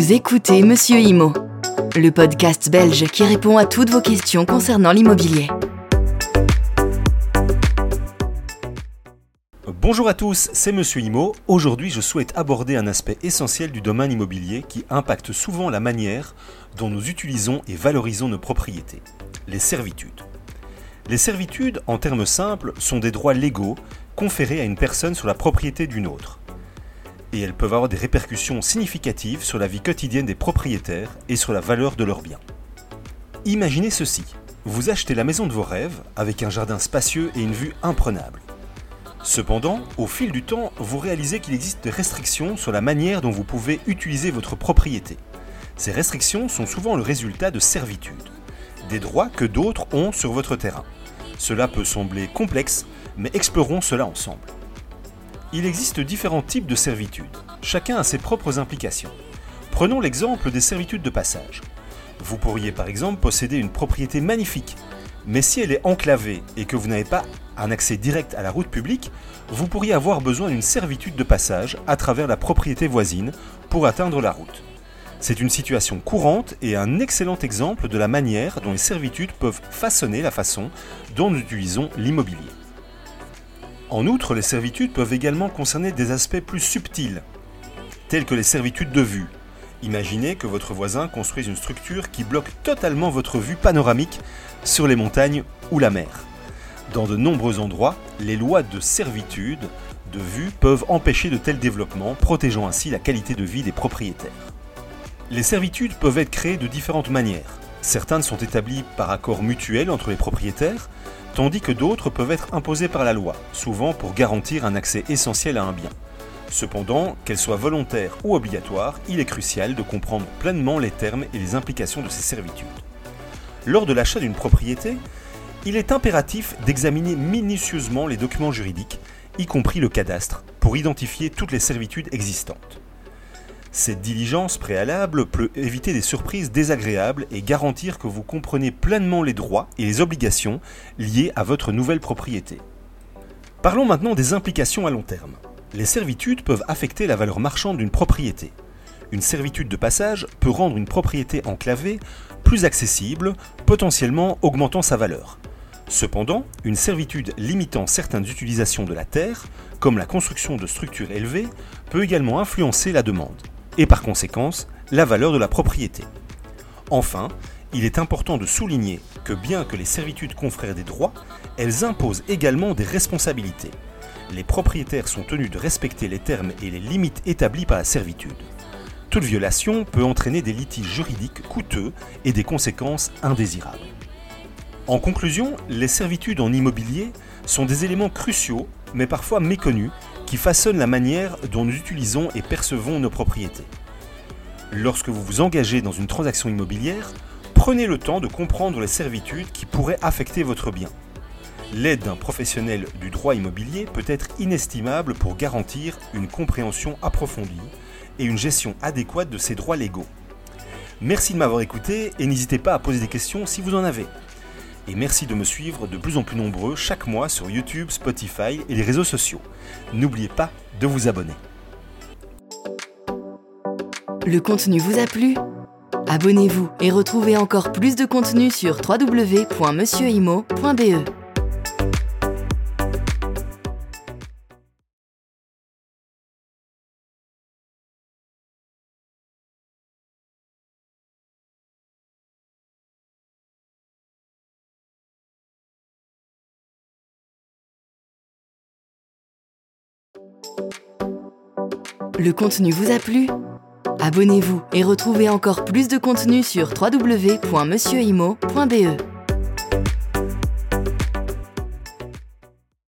Vous écoutez Monsieur Imo, le podcast belge qui répond à toutes vos questions concernant l'immobilier. Bonjour à tous, c'est Monsieur Imo. Aujourd'hui, je souhaite aborder un aspect essentiel du domaine immobilier qui impacte souvent la manière dont nous utilisons et valorisons nos propriétés, les servitudes. Les servitudes, en termes simples, sont des droits légaux conférés à une personne sur la propriété d'une autre et elles peuvent avoir des répercussions significatives sur la vie quotidienne des propriétaires et sur la valeur de leurs biens. Imaginez ceci. Vous achetez la maison de vos rêves avec un jardin spacieux et une vue imprenable. Cependant, au fil du temps, vous réalisez qu'il existe des restrictions sur la manière dont vous pouvez utiliser votre propriété. Ces restrictions sont souvent le résultat de servitudes, des droits que d'autres ont sur votre terrain. Cela peut sembler complexe, mais explorons cela ensemble. Il existe différents types de servitudes. Chacun a ses propres implications. Prenons l'exemple des servitudes de passage. Vous pourriez par exemple posséder une propriété magnifique, mais si elle est enclavée et que vous n'avez pas un accès direct à la route publique, vous pourriez avoir besoin d'une servitude de passage à travers la propriété voisine pour atteindre la route. C'est une situation courante et un excellent exemple de la manière dont les servitudes peuvent façonner la façon dont nous utilisons l'immobilier. En outre, les servitudes peuvent également concerner des aspects plus subtils, tels que les servitudes de vue. Imaginez que votre voisin construise une structure qui bloque totalement votre vue panoramique sur les montagnes ou la mer. Dans de nombreux endroits, les lois de servitude de vue peuvent empêcher de tels développements, protégeant ainsi la qualité de vie des propriétaires. Les servitudes peuvent être créées de différentes manières. Certaines sont établies par accord mutuel entre les propriétaires, tandis que d'autres peuvent être imposées par la loi, souvent pour garantir un accès essentiel à un bien. Cependant, qu'elles soient volontaires ou obligatoires, il est crucial de comprendre pleinement les termes et les implications de ces servitudes. Lors de l'achat d'une propriété, il est impératif d'examiner minutieusement les documents juridiques, y compris le cadastre, pour identifier toutes les servitudes existantes. Cette diligence préalable peut éviter des surprises désagréables et garantir que vous comprenez pleinement les droits et les obligations liées à votre nouvelle propriété. Parlons maintenant des implications à long terme. Les servitudes peuvent affecter la valeur marchande d'une propriété. Une servitude de passage peut rendre une propriété enclavée plus accessible, potentiellement augmentant sa valeur. Cependant, une servitude limitant certaines utilisations de la terre, comme la construction de structures élevées, peut également influencer la demande et par conséquence la valeur de la propriété. Enfin, il est important de souligner que bien que les servitudes confèrent des droits, elles imposent également des responsabilités. Les propriétaires sont tenus de respecter les termes et les limites établis par la servitude. Toute violation peut entraîner des litiges juridiques coûteux et des conséquences indésirables. En conclusion, les servitudes en immobilier sont des éléments cruciaux, mais parfois méconnus, qui façonnent la manière dont nous utilisons et percevons nos propriétés. Lorsque vous vous engagez dans une transaction immobilière, prenez le temps de comprendre les servitudes qui pourraient affecter votre bien. L'aide d'un professionnel du droit immobilier peut être inestimable pour garantir une compréhension approfondie et une gestion adéquate de ces droits légaux. Merci de m'avoir écouté et n'hésitez pas à poser des questions si vous en avez et merci de me suivre de plus en plus nombreux chaque mois sur YouTube, Spotify et les réseaux sociaux. N'oubliez pas de vous abonner. Le contenu vous a plu? Abonnez-vous et retrouvez encore plus de contenu sur www.monsieurimo.be. Le contenu vous a plu? Abonnez-vous et retrouvez encore plus de contenu sur www.monsieurimo.be.